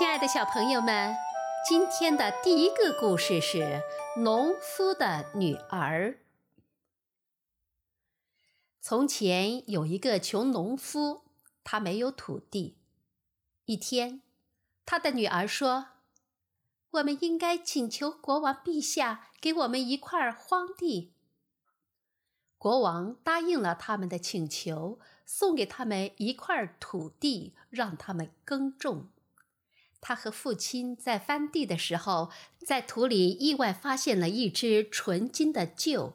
亲爱的小朋友们，今天的第一个故事是《农夫的女儿》。从前有一个穷农夫，他没有土地。一天，他的女儿说：“我们应该请求国王陛下给我们一块荒地。”国王答应了他们的请求，送给他们一块土地，让他们耕种。他和父亲在翻地的时候，在土里意外发现了一只纯金的臼。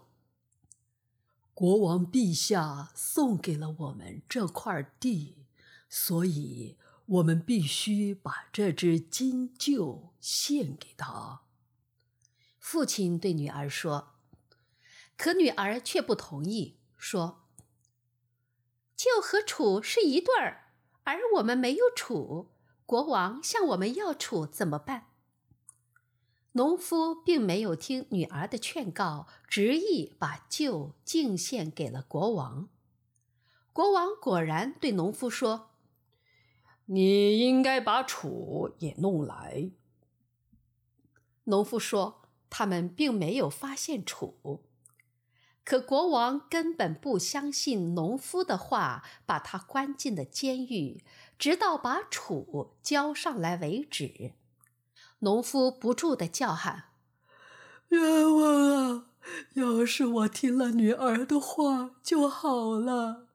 国王陛下送给了我们这块地，所以我们必须把这只金臼献给他。父亲对女儿说，可女儿却不同意，说：“臼和楚是一对儿，而我们没有楚。”国王向我们要楚怎么办？农夫并没有听女儿的劝告，执意把旧敬献给了国王。国王果然对农夫说：“你应该把楚也弄来。”农夫说：“他们并没有发现楚。”可国王根本不相信农夫的话，把他关进了监狱，直到把楚交上来为止。农夫不住地叫喊：“冤枉啊！要是我听了女儿的话就好了。”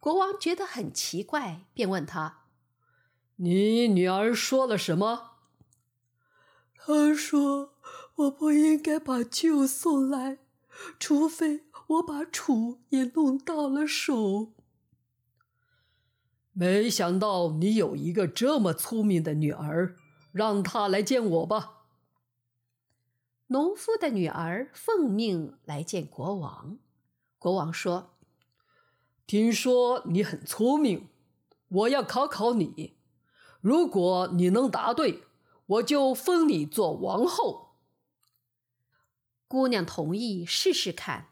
国王觉得很奇怪，便问他：“你女儿说了什么？”他说：“我不应该把舅送来。”除非我把楚也弄到了手。没想到你有一个这么聪明的女儿，让她来见我吧。农夫的女儿奉命来见国王。国王说：“听说你很聪明，我要考考你。如果你能答对，我就封你做王后。”姑娘同意试试看。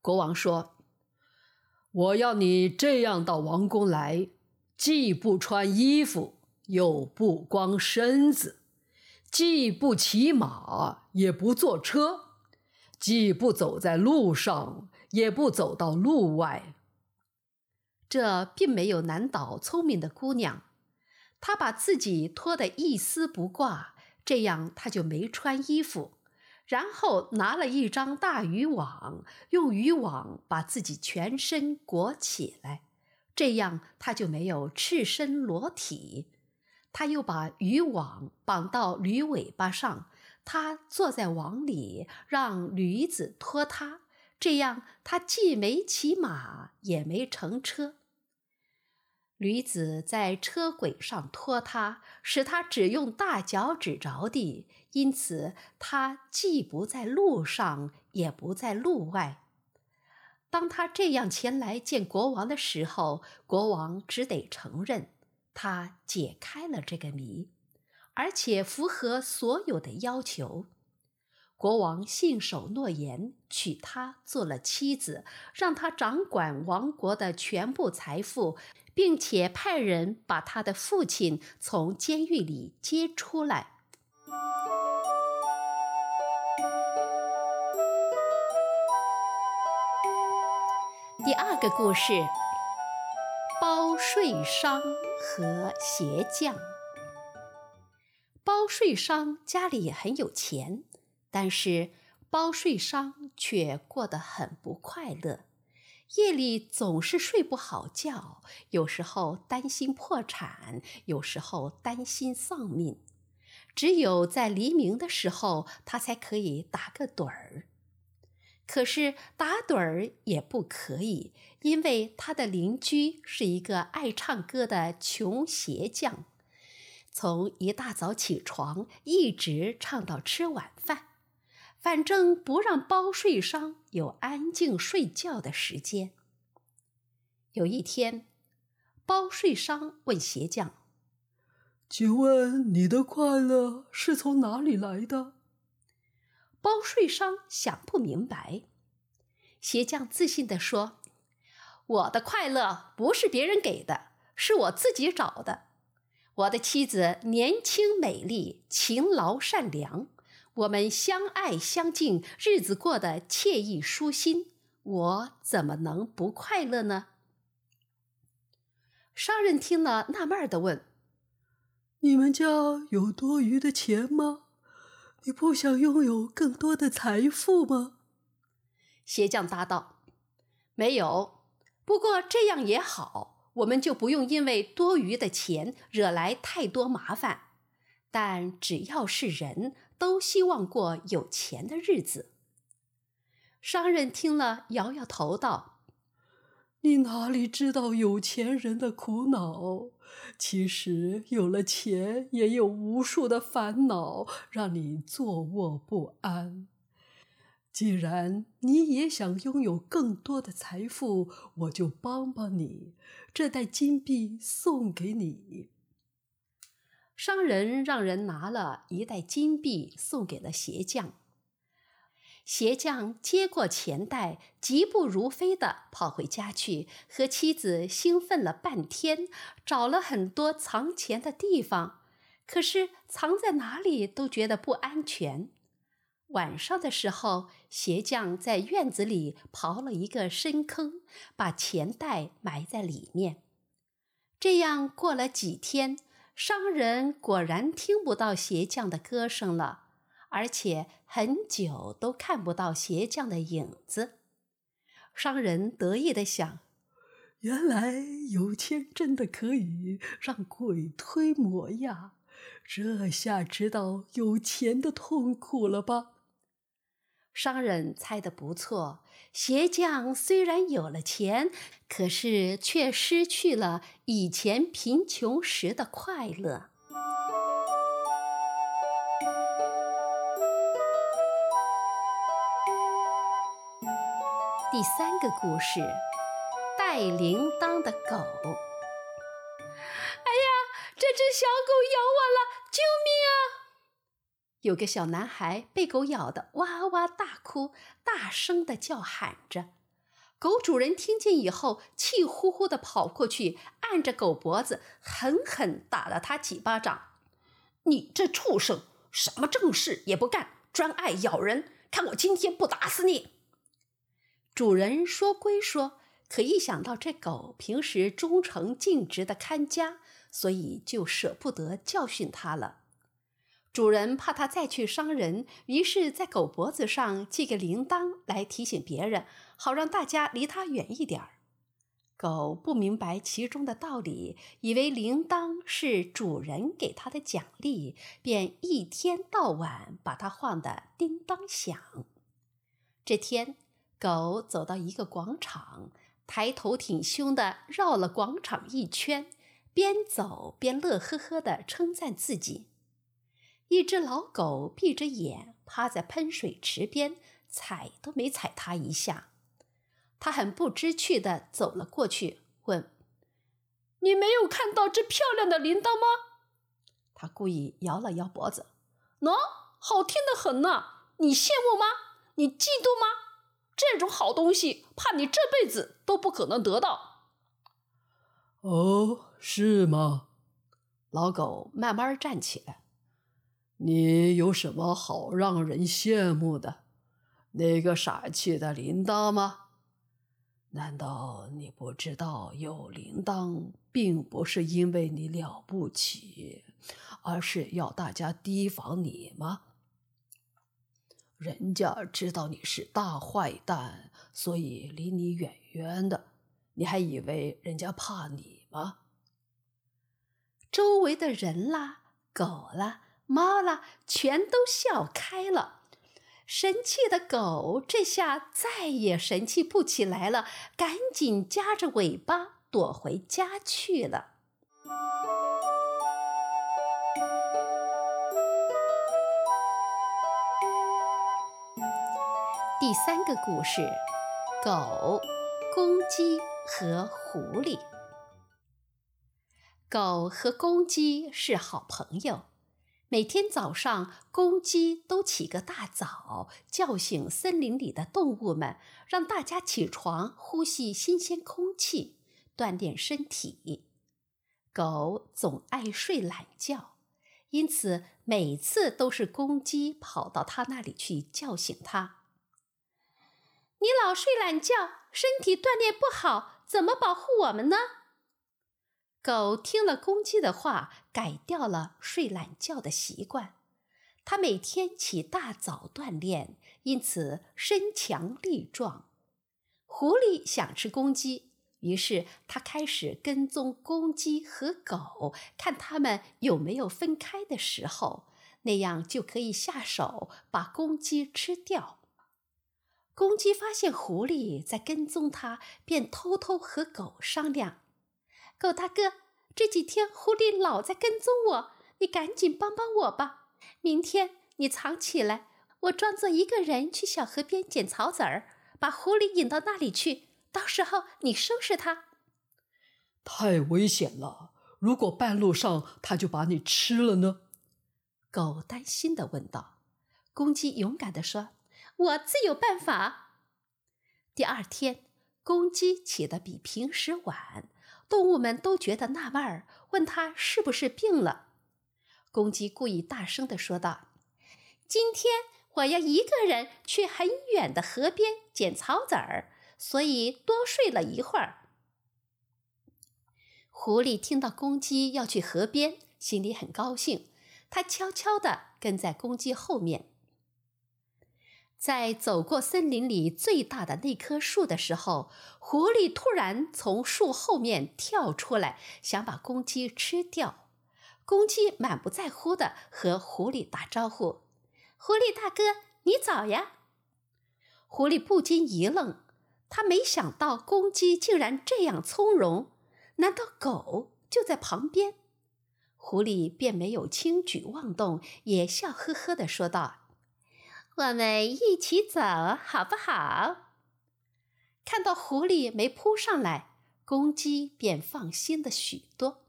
国王说：“我要你这样到王宫来，既不穿衣服，又不光身子；既不骑马，也不坐车；既不走在路上，也不走到路外。”这并没有难倒聪明的姑娘。她把自己脱得一丝不挂，这样她就没穿衣服。然后拿了一张大渔网，用渔网把自己全身裹起来，这样他就没有赤身裸体。他又把渔网绑到驴尾巴上，他坐在网里，让驴子拖他，这样他既没骑马，也没乘车。驴子在车轨上拖他，使他只用大脚趾着地，因此他既不在路上，也不在路外。当他这样前来见国王的时候，国王只得承认他解开了这个谜，而且符合所有的要求。国王信守诺言，娶她做了妻子，让她掌管王国的全部财富。并且派人把他的父亲从监狱里接出来。第二个故事：包税商和鞋匠。包税商家里很有钱，但是包税商却过得很不快乐。夜里总是睡不好觉，有时候担心破产，有时候担心丧命。只有在黎明的时候，他才可以打个盹儿。可是打盹儿也不可以，因为他的邻居是一个爱唱歌的穷鞋匠，从一大早起床，一直唱到吃晚饭。反正不让包税商有安静睡觉的时间。有一天，包税商问鞋匠：“请问你的快乐是从哪里来的？”包税商想不明白。鞋匠自信地说：“我的快乐不是别人给的，是我自己找的。我的妻子年轻美丽、勤劳善良，我们相爱相敬，日子过得惬意舒心，我怎么能不快乐呢？”商人听了，纳闷的问：“你们家有多余的钱吗？你不想拥有更多的财富吗？”鞋匠答道：“没有，不过这样也好，我们就不用因为多余的钱惹来太多麻烦。但只要是人都希望过有钱的日子。”商人听了，摇摇头道：“你哪里知道有钱人的苦恼？其实有了钱，也有无数的烦恼，让你坐卧不安。”既然你也想拥有更多的财富，我就帮帮你。这袋金币送给你。商人让人拿了一袋金币送给了鞋匠。鞋匠接过钱袋，疾步如飞地跑回家去，和妻子兴奋了半天，找了很多藏钱的地方，可是藏在哪里都觉得不安全。晚上的时候，鞋匠在院子里刨了一个深坑，把钱袋埋在里面。这样过了几天，商人果然听不到鞋匠的歌声了，而且很久都看不到鞋匠的影子。商人得意地想：“原来有钱真的可以让鬼推磨呀！这下知道有钱的痛苦了吧？”商人猜得不错，鞋匠虽然有了钱，可是却失去了以前贫穷时的快乐。第三个故事：带铃铛的狗。哎呀，这只小狗咬我了！救命啊！有个小男孩被狗咬得哇哇大哭，大声的叫喊着。狗主人听见以后，气呼呼的跑过去，按着狗脖子，狠狠打了他几巴掌。“你这畜生，什么正事也不干，专爱咬人！看我今天不打死你！”主人说归说，可一想到这狗平时忠诚尽职的看家，所以就舍不得教训它了。主人怕它再去伤人，于是，在狗脖子上系个铃铛来提醒别人，好让大家离它远一点儿。狗不明白其中的道理，以为铃铛是主人给它的奖励，便一天到晚把它晃得叮当响。这天，狗走到一个广场，抬头挺胸的绕了广场一圈，边走边乐呵呵的称赞自己。一只老狗闭着眼趴在喷水池边，踩都没踩它一下。他很不知趣的走了过去，问：“你没有看到这漂亮的铃铛吗？”他故意摇了摇脖子：“喏，好听的很呢。你羡慕吗？你嫉妒吗？这种好东西，怕你这辈子都不可能得到。”哦，是吗？老狗慢慢站起来。你有什么好让人羡慕的？那个傻气的铃铛吗？难道你不知道有铃铛并不是因为你了不起，而是要大家提防你吗？人家知道你是大坏蛋，所以离你远远的。你还以为人家怕你吗？周围的人啦，狗啦。猫啦，全都笑开了。神气的狗这下再也神气不起来了，赶紧夹着尾巴躲回家去了。第三个故事：狗、公鸡和狐狸。狗和公鸡是好朋友。每天早上，公鸡都起个大早，叫醒森林里的动物们，让大家起床呼吸新鲜空气，锻炼身体。狗总爱睡懒觉，因此每次都是公鸡跑到它那里去叫醒它。你老睡懒觉，身体锻炼不好，怎么保护我们呢？狗听了公鸡的话，改掉了睡懒觉的习惯。它每天起大早锻炼，因此身强力壮。狐狸想吃公鸡，于是它开始跟踪公鸡和狗，看它们有没有分开的时候，那样就可以下手把公鸡吃掉。公鸡发现狐狸在跟踪它，便偷偷和狗商量：“狗大哥，这几天狐狸老在跟踪我，你赶紧帮帮我吧。明天你藏起来，我装作一个人去小河边捡草籽儿，把狐狸引到那里去。到时候你收拾它。”太危险了！如果半路上它就把你吃了呢？狗担心的问道。公鸡勇敢的说。我自有办法。第二天，公鸡起得比平时晚，动物们都觉得纳闷儿，问他是不是病了。公鸡故意大声地说道：“今天我要一个人去很远的河边捡草籽儿，所以多睡了一会儿。”狐狸听到公鸡要去河边，心里很高兴，它悄悄地跟在公鸡后面。在走过森林里最大的那棵树的时候，狐狸突然从树后面跳出来，想把公鸡吃掉。公鸡满不在乎地和狐狸打招呼：“狐狸大哥，你早呀！”狐狸不禁一愣，他没想到公鸡竟然这样从容。难道狗就在旁边？狐狸便没有轻举妄动，也笑呵呵地说道。我们一起走，好不好？看到狐狸没扑上来，公鸡便放心了许多。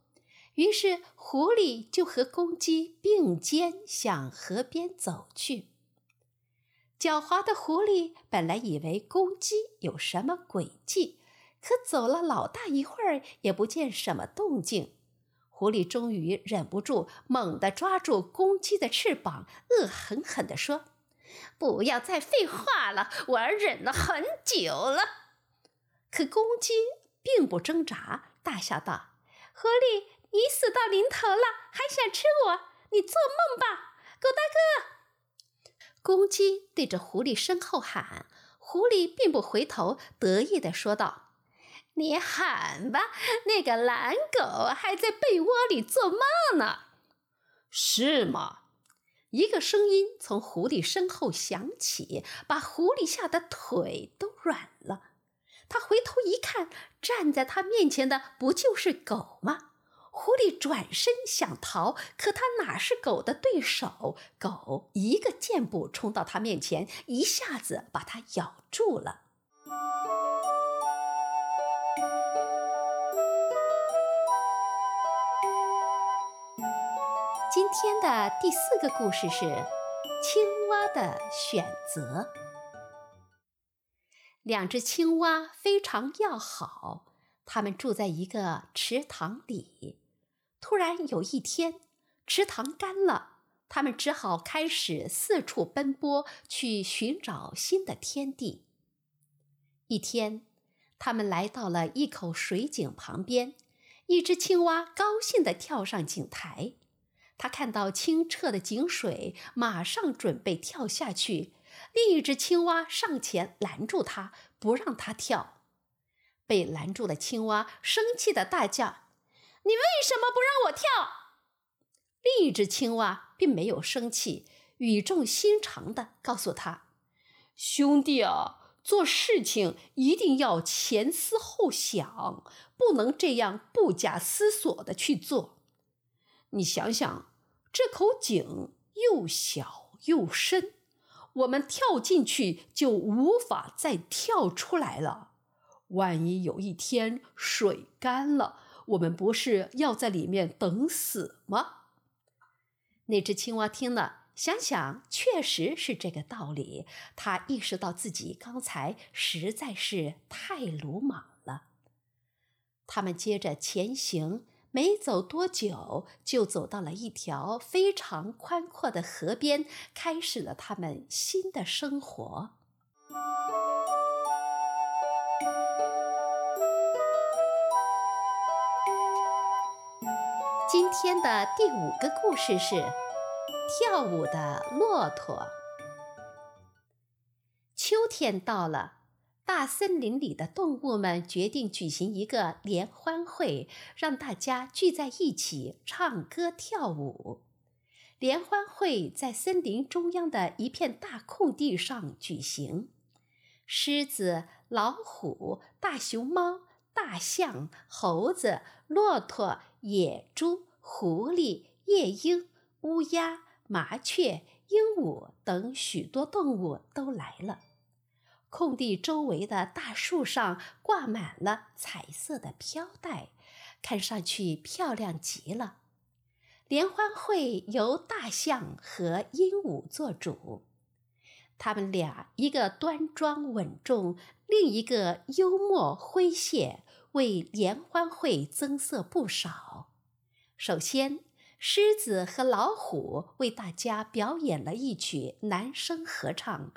于是，狐狸就和公鸡并肩向河边走去。狡猾的狐狸本来以为公鸡有什么诡计，可走了老大一会儿，也不见什么动静。狐狸终于忍不住，猛地抓住公鸡的翅膀，恶狠狠地说。不要再废话了，我忍了很久了。可公鸡并不挣扎，大笑道：“狐狸，你死到临头了，还想吃我？你做梦吧，狗大哥！”公鸡对着狐狸身后喊，狐狸并不回头，得意地说道：“你喊吧，那个懒狗还在被窝里做梦呢。”是吗？一个声音从狐狸身后响起，把狐狸吓得腿都软了。他回头一看，站在他面前的不就是狗吗？狐狸转身想逃，可他哪是狗的对手？狗一个箭步冲到他面前，一下子把他咬住了。今天的第四个故事是青蛙的选择。两只青蛙非常要好，它们住在一个池塘里。突然有一天，池塘干了，它们只好开始四处奔波，去寻找新的天地。一天，它们来到了一口水井旁边，一只青蛙高兴地跳上井台。他看到清澈的井水，马上准备跳下去。另一只青蛙上前拦住他，不让他跳。被拦住的青蛙生气的大叫：“你为什么不让我跳？”另一只青蛙并没有生气，语重心长的告诉他：“兄弟啊，做事情一定要前思后想，不能这样不假思索的去做。你想想。”这口井又小又深，我们跳进去就无法再跳出来了。万一有一天水干了，我们不是要在里面等死吗？那只青蛙听了，想想确实是这个道理。他意识到自己刚才实在是太鲁莽了。他们接着前行。没走多久，就走到了一条非常宽阔的河边，开始了他们新的生活。今天的第五个故事是跳舞的骆驼。秋天到了。大森林里的动物们决定举行一个联欢会，让大家聚在一起唱歌跳舞。联欢会在森林中央的一片大空地上举行。狮子、老虎、大熊猫、大象、猴子、骆驼、野猪、狐狸、夜莺、乌鸦、麻雀、鹦鹉等许多动物都来了。空地周围的大树上挂满了彩色的飘带，看上去漂亮极了。联欢会由大象和鹦鹉做主，他们俩一个端庄稳重，另一个幽默诙谐，为联欢会增色不少。首先，狮子和老虎为大家表演了一曲男声合唱。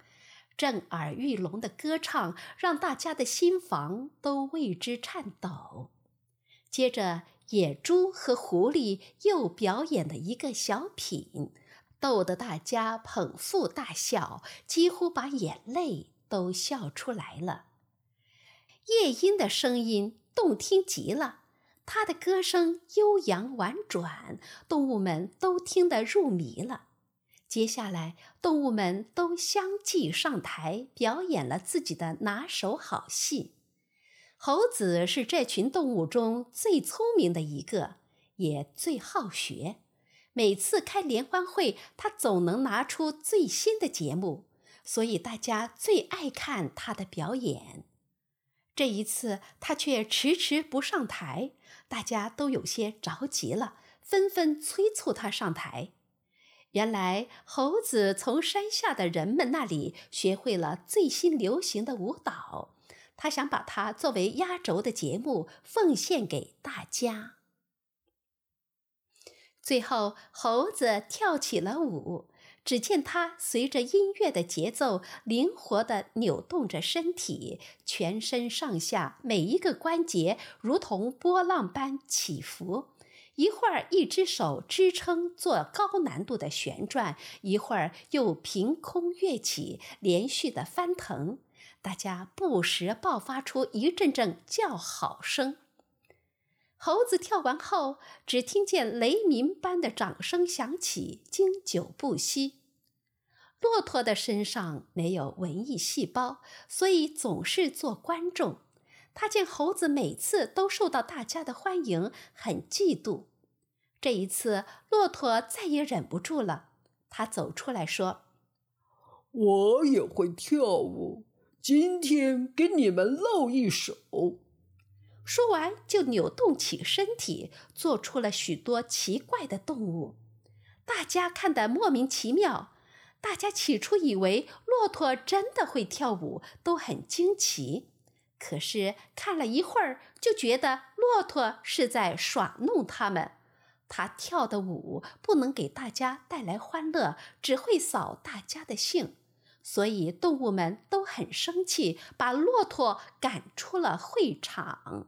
震耳欲聋的歌唱让大家的心房都为之颤抖。接着，野猪和狐狸又表演了一个小品，逗得大家捧腹大笑，几乎把眼泪都笑出来了。夜莺的声音动听极了，它的歌声悠扬婉转，动物们都听得入迷了。接下来，动物们都相继上台表演了自己的拿手好戏。猴子是这群动物中最聪明的一个，也最好学。每次开联欢会，他总能拿出最新的节目，所以大家最爱看他的表演。这一次，他却迟迟不上台，大家都有些着急了，纷纷催促他上台。原来猴子从山下的人们那里学会了最新流行的舞蹈，他想把它作为压轴的节目奉献给大家。最后，猴子跳起了舞，只见他随着音乐的节奏灵活地扭动着身体，全身上下每一个关节如同波浪般起伏。一会儿，一只手支撑做高难度的旋转；一会儿又凭空跃起，连续的翻腾。大家不时爆发出一阵阵叫好声。猴子跳完后，只听见雷鸣般的掌声响起，经久不息。骆驼的身上没有文艺细胞，所以总是做观众。他见猴子每次都受到大家的欢迎，很嫉妒。这一次，骆驼再也忍不住了，他走出来说：“我也会跳舞，今天给你们露一手。”说完，就扭动起身体，做出了许多奇怪的动物。大家看得莫名其妙。大家起初以为骆驼真的会跳舞，都很惊奇。可是看了一会儿，就觉得骆驼是在耍弄他们。他跳的舞不能给大家带来欢乐，只会扫大家的兴，所以动物们都很生气，把骆驼赶出了会场。